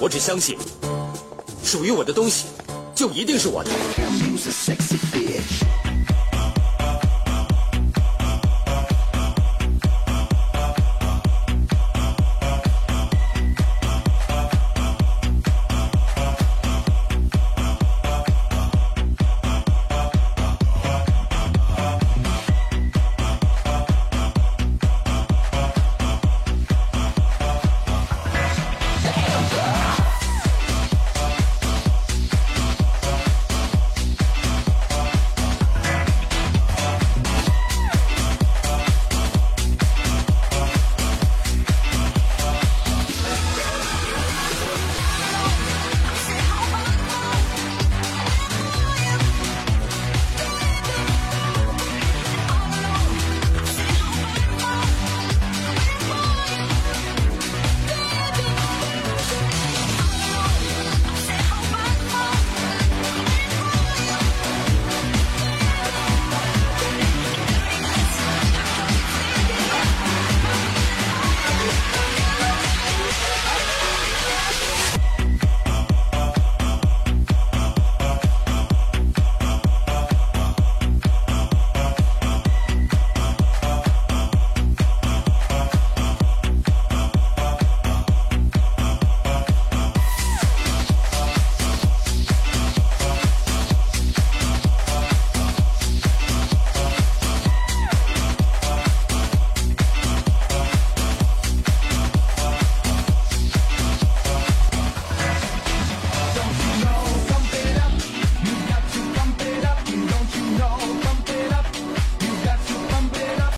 我只相信属于我的东西就一定是我的。